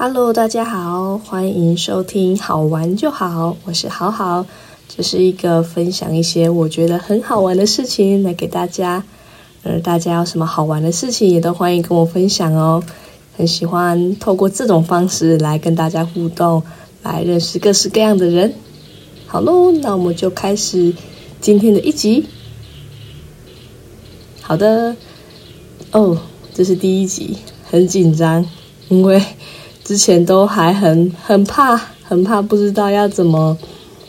Hello，大家好，欢迎收听好玩就好，我是好好，这是一个分享一些我觉得很好玩的事情来给大家，而大家有什么好玩的事情也都欢迎跟我分享哦，很喜欢透过这种方式来跟大家互动，来认识各式各样的人。好喽，那我们就开始今天的一集。好的，哦，这是第一集，很紧张，因为。之前都还很很怕，很怕不知道要怎么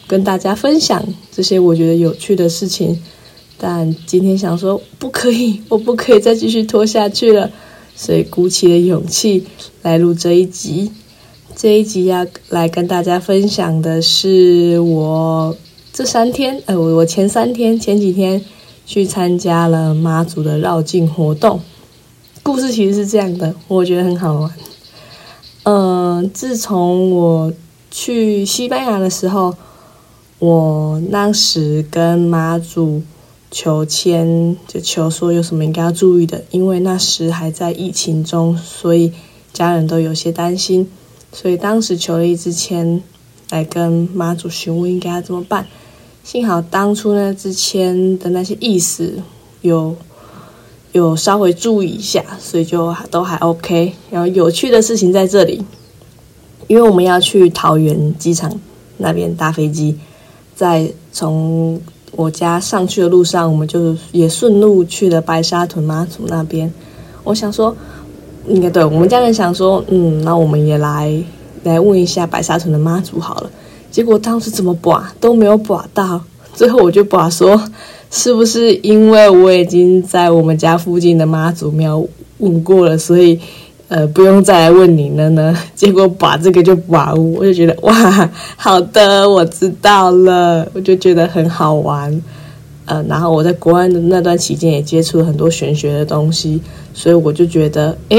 跟大家分享这些我觉得有趣的事情，但今天想说不可以，我不可以再继续拖下去了，所以鼓起了勇气来录这一集。这一集要来跟大家分享的是我这三天，呃，我我前三天前几天去参加了妈祖的绕境活动。故事其实是这样的，我觉得很好玩。嗯，自从我去西班牙的时候，我当时跟妈祖求签，就求说有什么应该要注意的，因为那时还在疫情中，所以家人都有些担心，所以当时求了一支签来跟妈祖询问应该要怎么办。幸好当初那支签的那些意思有。有稍微注意一下，所以就都还 OK。然后有趣的事情在这里，因为我们要去桃园机场那边搭飞机，在从我家上去的路上，我们就也顺路去了白沙屯妈祖那边。我想说，应该对我们家人想说，嗯，那我们也来来问一下白沙屯的妈祖好了。结果当时怎么拔都没有拔到，最后我就拔说。是不是因为我已经在我们家附近的妈祖庙问过了，所以呃不用再来问你了呢？结果把这个就把我，我就觉得哇，好的，我知道了，我就觉得很好玩。呃，然后我在国外的那段期间也接触了很多玄学的东西，所以我就觉得哎，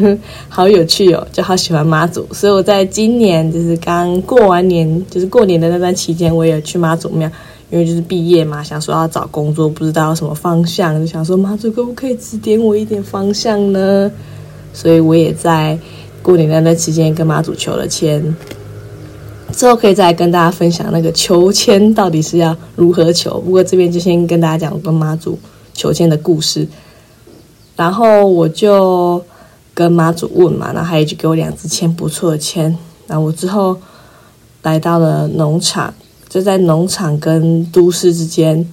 好有趣哦，就好喜欢妈祖。所以我在今年就是刚过完年，就是过年的那段期间，我也去妈祖庙。因为就是毕业嘛，想说要找工作，不知道什么方向，就想说妈祖可不可以指点我一点方向呢？所以我也在过年的那期间跟妈祖求了签，之后可以再跟大家分享那个求签到底是要如何求。不过这边就先跟大家讲跟妈祖求签的故事，然后我就跟妈祖问嘛，然后他也就给我两支签不错的签，然后我之后来到了农场。就在农场跟都市之间，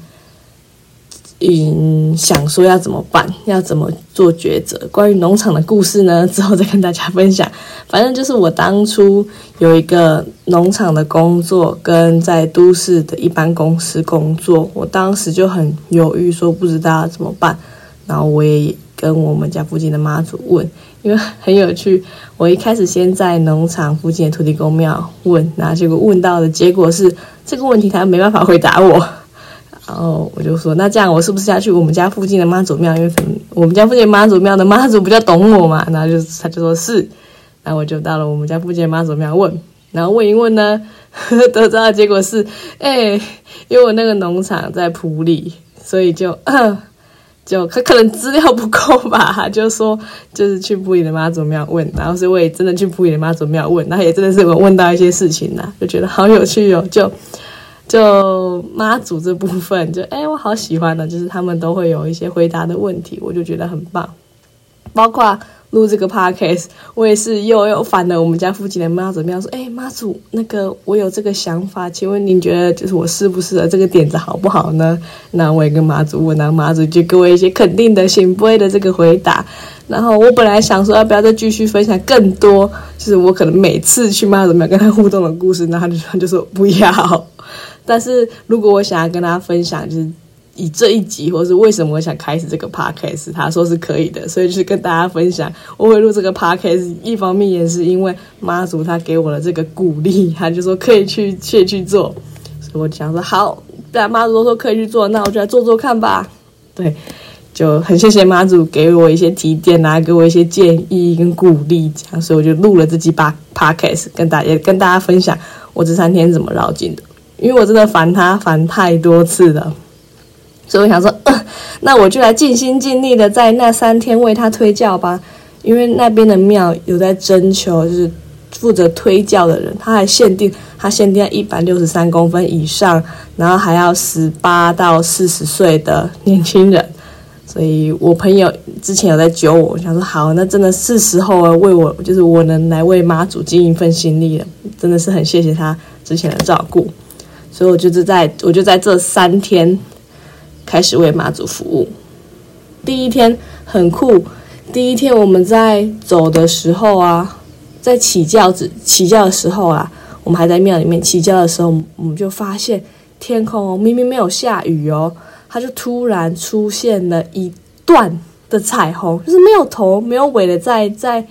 嗯，想说要怎么办，要怎么做抉择。关于农场的故事呢，之后再跟大家分享。反正就是我当初有一个农场的工作，跟在都市的一般公司工作，我当时就很犹豫，说不知道怎么办。然后我也跟我们家附近的妈祖问。因为很有趣，我一开始先在农场附近的土地公庙问，然后结果问到的结果是这个问题他没办法回答我，然后我就说那这样我是不是要去我们家附近的妈祖庙？因为我们家附近妈祖庙的妈祖比较懂我嘛，然后就他就说是，然后我就到了我们家附近的妈祖庙问，然后问一问呢，得到的结果是，哎，因为我那个农场在埔里，所以就。就他可能资料不够吧，就说就是去布里的妈祖庙问，然后是我也真的去布里的妈祖庙问，然后也真的是我问到一些事情呐，就觉得好有趣哦，就就妈祖这部分，就哎我好喜欢的，就是他们都会有一些回答的问题，我就觉得很棒，包括。录这个 podcast，我也是又又烦了我们家附近的妈祖庙，说：“哎，妈祖，那个我有这个想法，请问您觉得就是我适不适合这个点子好不好呢？”那我也跟妈祖问，然后妈祖就给我一些肯定的、行不会的这个回答。然后我本来想说要不要再继续分享更多，就是我可能每次去妈祖庙跟他互动的故事，那他就他就说不要。但是如果我想要跟他分享，就是。以这一集，或是为什么我想开始这个 podcast，他说是可以的，所以就是跟大家分享，我会录这个 podcast。一方面也是因为妈祖他给我的这个鼓励，他就说可以去去去做，所以我想说好，既然妈祖都说可以去做，那我就来做做看吧。对，就很谢谢妈祖给我一些提点啊，给我一些建议跟鼓励，这样，所以我就录了这几把 podcast，跟大家跟大家分享我这三天怎么绕境的，因为我真的烦他烦太多次了。所以我想说，那我就来尽心尽力的在那三天为他推教吧，因为那边的庙有在征求，就是负责推教的人，他还限定他限定在一百六十三公分以上，然后还要十八到四十岁的年轻人。所以我朋友之前有在揪我，想说好，那真的是时候为我，就是我能来为妈祖尽一份心力了，真的是很谢谢他之前的照顾。所以我就是在我就在这三天开始为妈祖服务。第一天很酷，第一天我们在走的时候啊，在起轿子起轿的时候啊，我们还在庙里面起轿的时候，我们就发现天空明明没有下雨哦。它就突然出现了一段的彩虹，就是没有头没有尾的，在在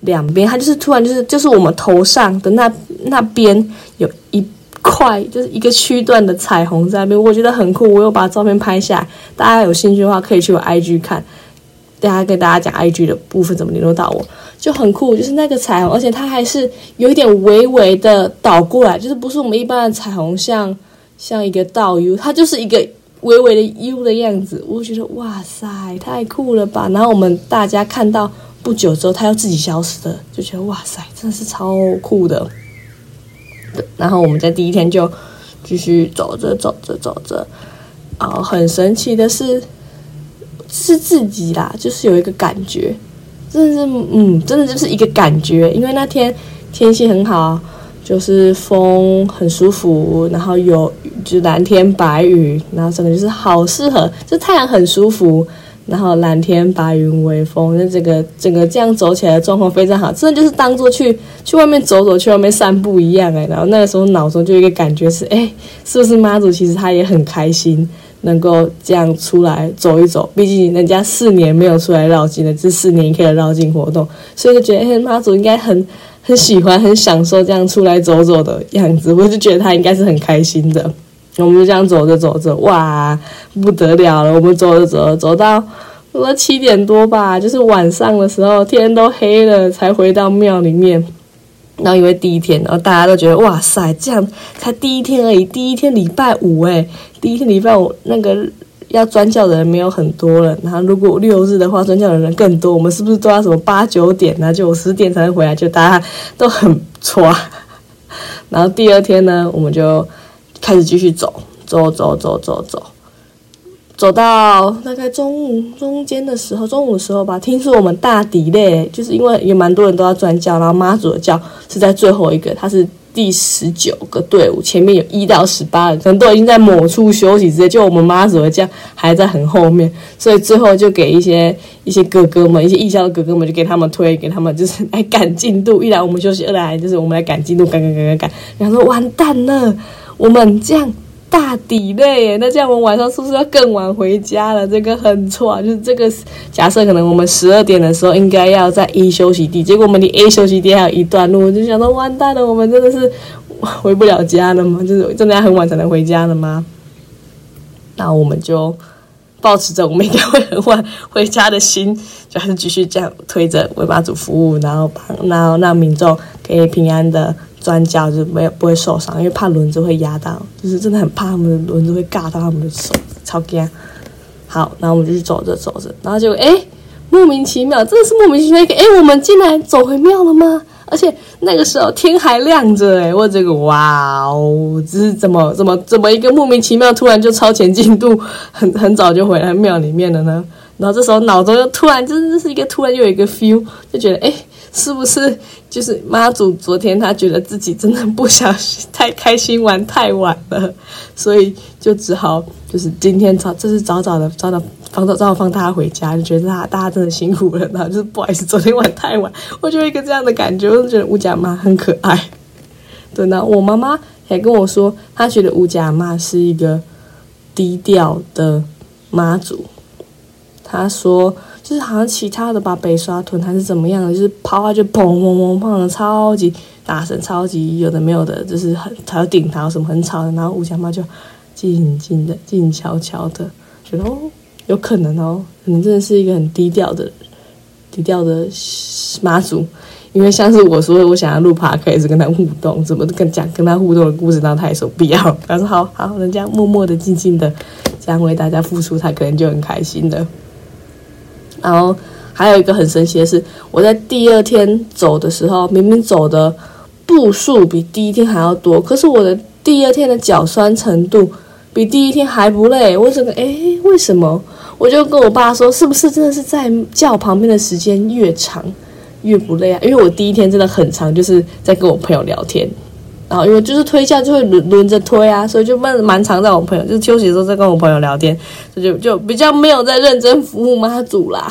两边，它就是突然就是就是我们头上的那那边有一块，就是一个区段的彩虹在那边，我觉得很酷，我有把照片拍下来，大家有兴趣的话可以去我 IG 看，大家跟大家讲 IG 的部分怎么联络到我，就很酷，就是那个彩虹，而且它还是有一点微微的倒过来，就是不是我们一般的彩虹，像像一个倒 U，它就是一个。微微的 U 的样子，我觉得哇塞，太酷了吧！然后我们大家看到不久之后，它又自己消失了，就觉得哇塞，真的是超酷的。然后我们在第一天就继续走着走着走着，哦，很神奇的是，是自己啦，就是有一个感觉，真的是，嗯，真的就是一个感觉，因为那天天气很好。就是风很舒服，然后有就蓝天白云，然后整个就是好适合，就太阳很舒服，然后蓝天白云微风，那整个整个这样走起来的状况非常好，真的就是当做去去外面走走，去外面散步一样哎。然后那个时候脑中就一个感觉是，哎，是不是妈祖其实他也很开心，能够这样出来走一走，毕竟人家四年没有出来绕境了，这四年可以绕境活动，所以就觉得哎，妈祖应该很。很喜欢、很享受这样出来走走的样子，我就觉得他应该是很开心的。我们就这样走着走着，哇，不得了了！我们走着走着，走到说七点多吧，就是晚上的时候，天都黑了，才回到庙里面。然后因为第一天，然后大家都觉得哇塞，这样才第一天而已，第一天礼拜五诶，第一天礼拜五那个。要专教的人没有很多了，然后如果六日的话，专教的人更多。我们是不是都要什么八九点啊，九十点才能回来？就大家都很抓。然后第二天呢，我们就开始继续走，走走走走走，走到大概中午中间的时候，中午的时候吧，听说我们大底嘞，就是因为有蛮多人都要转教，然后妈祖的教是在最后一个，他是。第十九个队伍，前面有一到十八人，可能都已经在某处休息，直接就我们妈祖的教还在很后面，所以最后就给一些一些哥哥们，一些义校的哥哥们，就给他们推，给他们就是来 赶进度。一来我们休息，二来就是我们来赶进度，赶赶赶赶赶。然后说完蛋了，我们这样。大底嘞，那这样我们晚上是不是要更晚回家了？这个很错啊，就是这个假设可能我们十二点的时候应该要在 A 休息地，结果我们离 A 休息地还有一段路，我就想到完蛋了，我们真的是回不了家了吗？就是真的要很晚才能回家了吗？那我们就保持着我们应该会很晚回家的心，就还是继续这样推着为妈祖服务，然后帮然后让民众可以平安的。专家就没有不会受伤，因为怕轮子会压到，就是真的很怕他们的轮子会尬到他们的手，超惊。好，然后我们就去走着走着，然后就哎，莫名其妙，真的是莫名其妙一个，哎，我们竟然走回庙了吗？而且那个时候天还亮着，哎，我这个哇哦，这是怎么怎么怎么一个莫名其妙，突然就超前进度，很很早就回来庙里面了呢？然后这时候脑中又突然，真的是一个突然又有一个 feel，就觉得哎。是不是就是妈祖？昨天他觉得自己真的不小心太开心玩太晚了，所以就只好就是今天早，这是早早的早早放早早放大家回家，就觉得他大家真的辛苦了，然后就是不好意思昨天玩太晚，我就一个这样的感觉，我就觉得吴家妈很可爱。对，那我妈妈还跟我说，她觉得吴家妈是一个低调的妈祖，她说。就是好像其他的把北刷屯还是怎么样的，就是抛下去砰砰砰砰的超级大声，超级有的没有的，就是很还有顶他什么很吵的，然后吴家妈就静静的静悄悄的，觉得哦有可能哦，可能真的是一个很低调的低调的妈祖，因为像是我说我想要录 p o d 跟他互动，怎么跟讲跟他互动的故事，让他也说必要，他说好好，人家默默的静静的这样为大家付出，他可能就很开心的。然后还有一个很神奇的是，我在第二天走的时候，明明走的步数比第一天还要多，可是我的第二天的脚酸程度比第一天还不累。我整个诶，为什么？我就跟我爸说，是不是真的是在叫旁边的时间越长越不累啊？因为我第一天真的很长，就是在跟我朋友聊天。然后因为就是推教就会轮轮着推啊，所以就蛮蛮常在我朋友就是休息的时候在跟我朋友聊天，就就就比较没有在认真服务妈祖啦。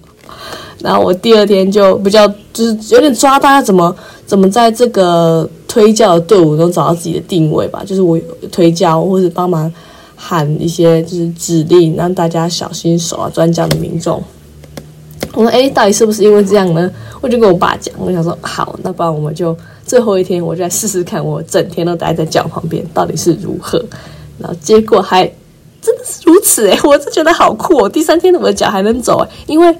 然后我第二天就比较就是有点抓大家怎么怎么在这个推教的队伍中找到自己的定位吧，就是我推教或者帮忙喊一些就是指令，让大家小心手啊，专教的民众。我说哎，到底是不是因为这样呢？我就跟我爸讲，我想说好，那不然我们就。最后一天，我就来试试看，我整天都待在脚旁边到底是如何。然后结果还真的是如此诶，我是觉得好酷哦！第三天我的脚还能走诶，因为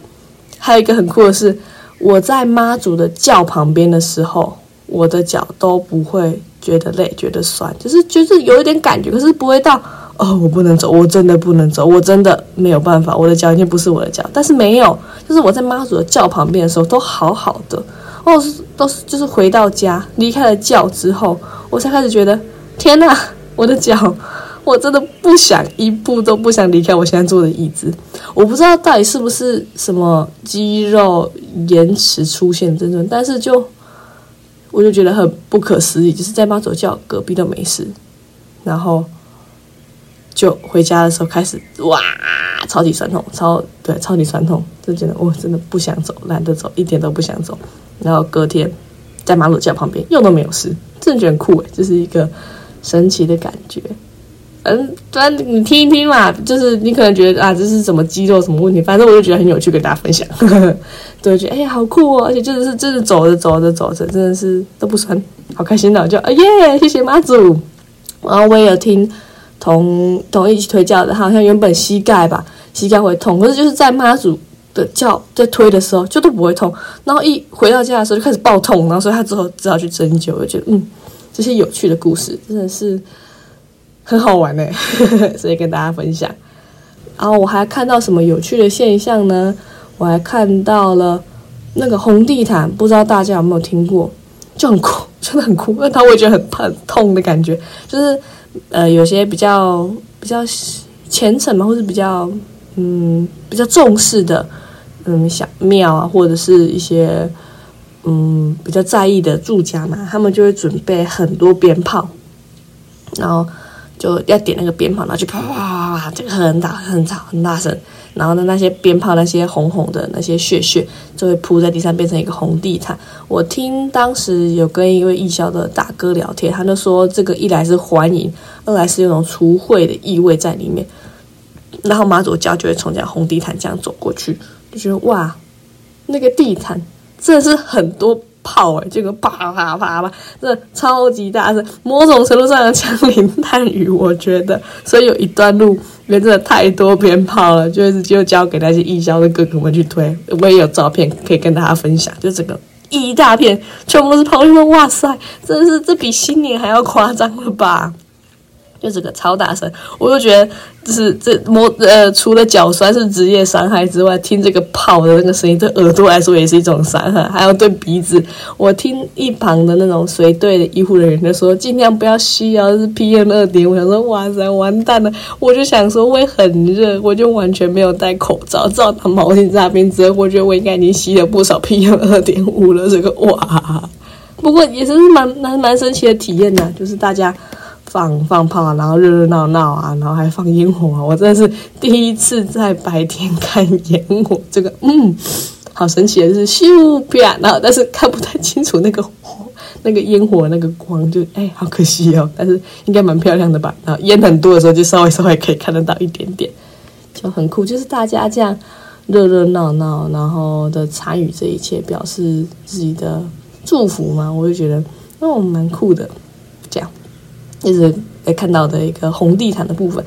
还有一个很酷的是，我在妈祖的轿旁边的时候，我的脚都不会觉得累、觉得酸，就是就是有一点感觉，可是不会到哦，我不能走，我真的不能走，我真的没有办法，我的脚已经不是我的脚。但是没有，就是我在妈祖的教旁边的时候都好好的。哦是都是，就是回到家离开了教之后，我才开始觉得，天哪，我的脚，我真的不想一步都不想离开我现在坐的椅子。我不知道到底是不是什么肌肉延迟出现症状，但是就我就觉得很不可思议，就是在妈祖教隔壁都没事，然后就回家的时候开始哇，超级酸痛，超对，超级酸痛，就觉得我真的不想走，懒得走，一点都不想走。然后隔天在马路架旁边又都没有事，真的觉得很酷诶，这是一个神奇的感觉。嗯，然你听一听嘛，就是你可能觉得啊，这是什么肌肉什么问题，反正我就觉得很有趣，跟大家分享。对，觉得哎呀好酷哦，而且真的是真的走着走着走着，真的是都不酸，好开心的，就啊耶，谢谢妈祖。然后我也有听同同一起推教的，好像原本膝盖吧，膝盖会痛，可是就是在妈祖。的叫在推的时候就都不会痛，然后一回到家的时候就开始爆痛，然后所以他之后只好去针灸。我觉得嗯，这些有趣的故事真的是很好玩呢，所以跟大家分享。然后我还看到什么有趣的现象呢？我还看到了那个红地毯，不知道大家有没有听过？就很酷，真的很酷。那他会觉得很很痛的感觉，就是呃有些比较比较虔诚嘛，或是比较嗯比较重视的。嗯，小庙啊，或者是一些嗯比较在意的住家嘛，他们就会准备很多鞭炮，然后就要点那个鞭炮，然后就啪啪啪啪，这个很大很吵很大声，然后呢那些鞭炮那些红红的那些血血就会铺在地上，变成一个红地毯。我听当时有跟一位艺校的大哥聊天，他就说这个一来是欢迎，二来是有种除秽的意味在里面，然后马祖教就会从这样红地毯这样走过去。就觉得哇，那个地毯真的是很多炮诶，这个啪啪啪啪，真的超级大声，某种程度上的枪林弹雨，我觉得。所以有一段路，因为真的太多鞭炮了，就是就交给那些营销的哥哥们去推。我也有照片可以跟大家分享，就整个一大片全部都是炮，因为哇塞，真的是这比新年还要夸张了吧？就这个超大声，我就觉得就是这摸呃，除了脚酸是职业伤害之外，听这个炮的那个声音对耳朵来说也是一种伤害，还有对鼻子。我听一旁的那种随队的医护人员就说，尽量不要吸啊，是 PM 二点。我想说，哇塞，完蛋了！我就想说会很热，我就完全没有戴口罩，只好拿毛巾在那边遮。我觉得我应该已经吸了不少 PM 二点五了。这个哇，不过也是蛮蛮蛮神奇的体验呐，就是大家。放放炮啊，然后热热闹闹啊，然后还放烟火啊！我真的是第一次在白天看烟火，这个嗯，好神奇的是咻啪，然后但是看不太清楚那个火那个烟火那个光，就哎，好可惜哦。但是应该蛮漂亮的吧？然后烟很多的时候，就稍微稍微可以看得到一点点，就很酷。就是大家这样热热闹闹，然后的参与这一切，表示自己的祝福嘛，我就觉得哦，蛮酷的。一直在看到的一个红地毯的部分，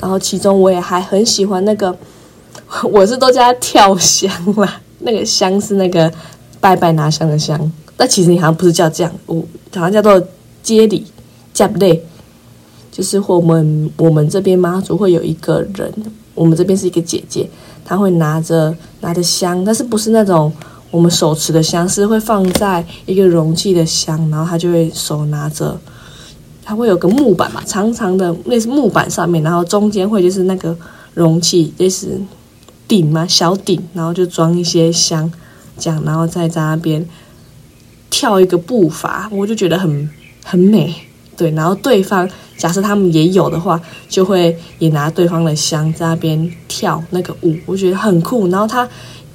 然后其中我也还很喜欢那个，我是都叫它跳香啦，那个香是那个拜拜拿香的香，但其实你好像不是叫这样，我好像叫做接礼加不对，就是我们我们这边妈祖会有一个人我们这边是一个姐姐，她会拿着拿着香，但是不是那种我们手持的香，是会放在一个容器的香，然后她就会手拿着，它会有个木板嘛，长长的类似木板上面，然后中间会就是那个容器，类似顶嘛小顶，然后就装一些香，这样，然后再在那边跳一个步伐，我就觉得很很美。对，然后对方假设他们也有的话，就会也拿对方的香在那边跳那个舞，我觉得很酷。然后它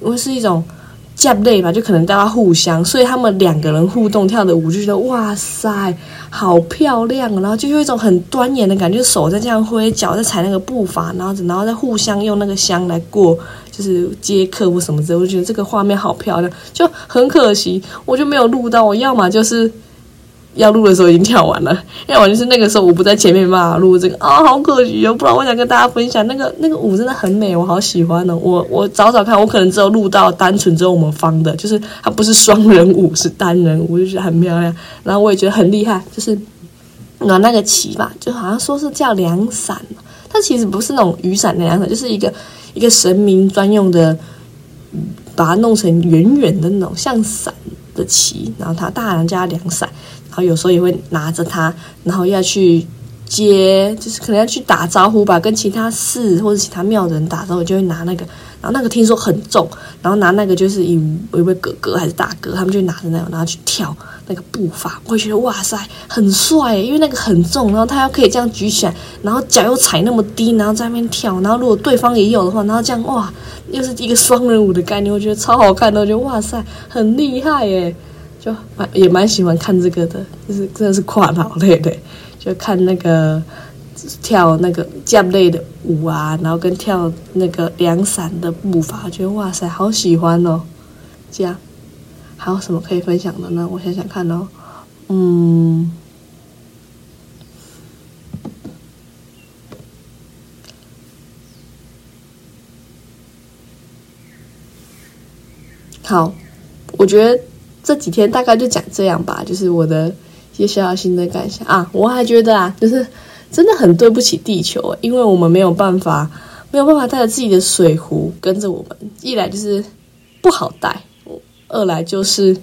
因为是一种架类嘛，就可能大家互相，所以他们两个人互动跳的舞，就觉得哇塞，好漂亮。然后就有一种很端严的感觉，手在这样挥，脚在踩那个步伐，然后然后再互相用那个香来过，就是接客或什么之类。我觉得这个画面好漂亮，就很可惜，我就没有录到。我要么就是。要录的时候已经跳完了，要完就是那个时候我不在前面嘛，录这个啊，好可惜哦。不然我想跟大家分享那个那个舞真的很美，我好喜欢哦。我我找找看，我可能只有录到单纯只有我们方的，就是它不是双人舞，是单人舞，就觉得很漂亮。然后我也觉得很厉害，就是拿那个旗吧，就好像说是叫凉伞，它其实不是那种雨伞的凉伞，就是一个一个神明专用的，把它弄成圆圆的那种像伞的旗，然后它大人叫凉伞。然后有时候也会拿着它，然后要去接，就是可能要去打招呼吧，跟其他寺或者其他庙的人打招呼，就会拿那个。然后那个听说很重，然后拿那个就是一一位哥哥还是大哥，他们就拿着那个，然后去跳那个步伐。我会觉得哇塞，很帅，因为那个很重，然后他要可以这样举起来，然后脚又踩那么低，然后在那边跳。然后如果对方也有的话，然后这样哇，又是一个双人舞的概念，我觉得超好看的，我觉得哇塞，很厉害耶。就蛮也蛮喜欢看这个的，就是真的是跨脑类的，就看那个跳那个降类的舞啊，然后跟跳那个凉伞的步伐，觉得哇塞，好喜欢哦。这样还有什么可以分享的呢？我想想看哦，嗯，好，我觉得。这几天大概就讲这样吧，就是我的一些小小心得感想啊。我还觉得啊，就是真的很对不起地球，因为我们没有办法，没有办法带着自己的水壶跟着我们。一来就是不好带，二来就是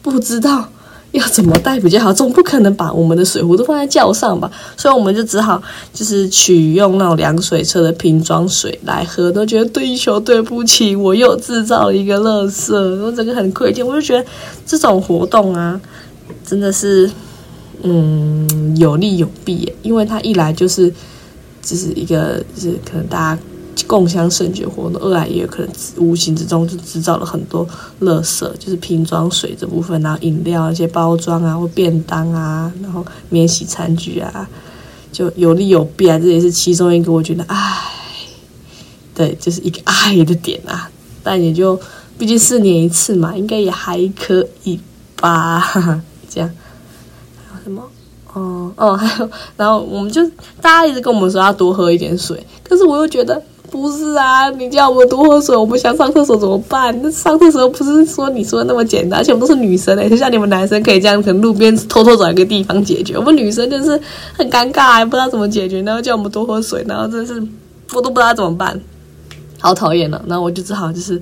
不知道。要怎么带比较好？总不可能把我们的水壶都放在轿上吧？所以我们就只好就是取用那种凉水车的瓶装水来喝。都觉得地球对不起，我又制造一个垃圾，我整个很愧疚。我就觉得这种活动啊，真的是嗯有利有弊，因为它一来就是就是一个就是可能大家。共享盛举活动，二来也有可能无形之中就制造了很多垃圾，就是瓶装水这部分，然后饮料一些包装啊，或便当啊，然后免洗餐具啊，就有利有弊啊，这也是其中一个我觉得，唉，对，就是一个唉的点啊。但也就毕竟四年一次嘛，应该也还可以吧。这样还有什么？哦哦，还有，然后我们就大家一直跟我们说要多喝一点水，可是我又觉得。不是啊，你叫我们多喝水，我们想上厕所怎么办？那上厕所不是说你说的那么简单，而且我们都是女生嘞，就像你们男生可以这样，从路边偷偷找一个地方解决，我们女生就是很尴尬，不知道怎么解决，然后叫我们多喝水，然后真的是我都不知道怎么办，好讨厌了。然后我就只好就是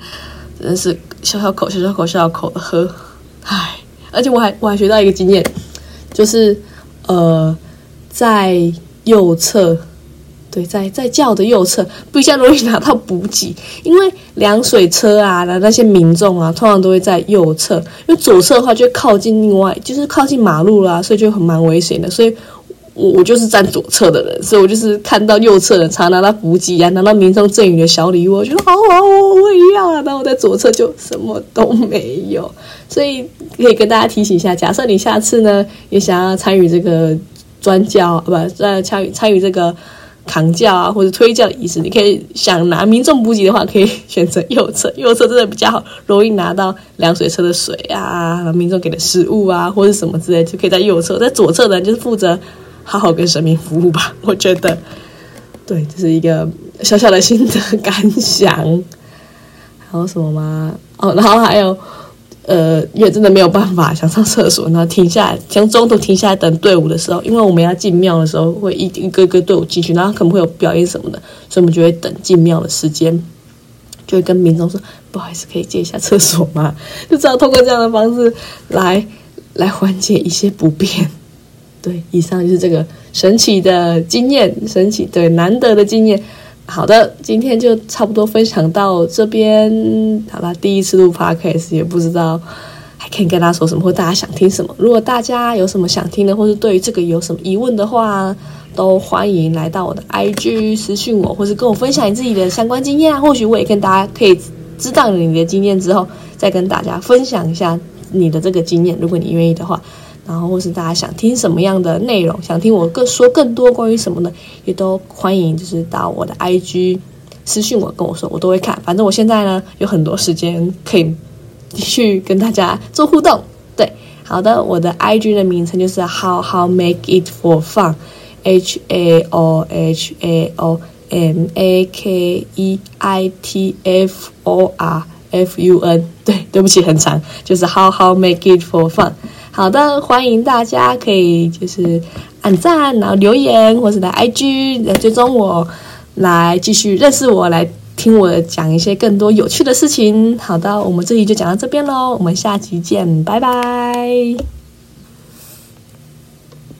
真的是小小口、小小口、小小口的喝，唉，而且我还我还学到一个经验，就是呃，在右侧。对，在在轿的右侧比较容易拿到补给，因为凉水车啊，那那些民众啊，通常都会在右侧，因为左侧的话就靠近另外，就是靠近马路啦，所以就很蛮危险的。所以，我我就是站左侧的人，所以我就是看到右侧的常拿到补给啊，拿到民众赠予的小礼物，我觉得好好，我也要啊。然后我在左侧就什么都没有，所以可以跟大家提醒一下，假设你下次呢也想要参与这个专教，不在参与参与这个。扛轿啊，或者推轿的意思，你可以想拿民众补给的话，可以选择右侧，右侧真的比较好，容易拿到凉水车的水啊，民众给的食物啊，或者什么之类，就可以在右侧。在左侧的，就是负责好好跟神明服务吧。我觉得，对，这是一个小小的心得感想。还有什么吗？哦，然后还有。呃，因为真的没有办法想上厕所，然后停下来，从中途停下来等队伍的时候，因为我们要进庙的时候会一一个个队伍进去，然后可能会有表演什么的，所以我们就会等进庙的时间，就会跟民众说：“不好意思，可以借一下厕所吗？”就只好通过这样的方式来来缓解一些不便。对，以上就是这个神奇的经验，神奇对难得的经验。好的，今天就差不多分享到这边。好了，第一次录 podcast，也不知道还可以跟大家说什么，或大家想听什么。如果大家有什么想听的，或是对于这个有什么疑问的话，都欢迎来到我的 IG 私讯我，或是跟我分享你自己的相关经验。或许我也跟大家可以知道你的经验之后，再跟大家分享一下你的这个经验。如果你愿意的话。然后，或是大家想听什么样的内容，想听我更说更多关于什么的，也都欢迎，就是到我的 IG 私信我，跟我说，我都会看。反正我现在呢，有很多时间可以继续跟大家做互动。对，好的，我的 IG 的名称就是 How How Make It For Fun，H A O H A O M A K E I T F O R F U N。对，对不起，很长，就是 How How Make It For Fun。好的，欢迎大家可以就是按赞，然后留言，或者来 IG 来追踪我，来继续认识我，来听我讲一些更多有趣的事情。好的，我们这里就讲到这边喽，我们下期见，拜拜。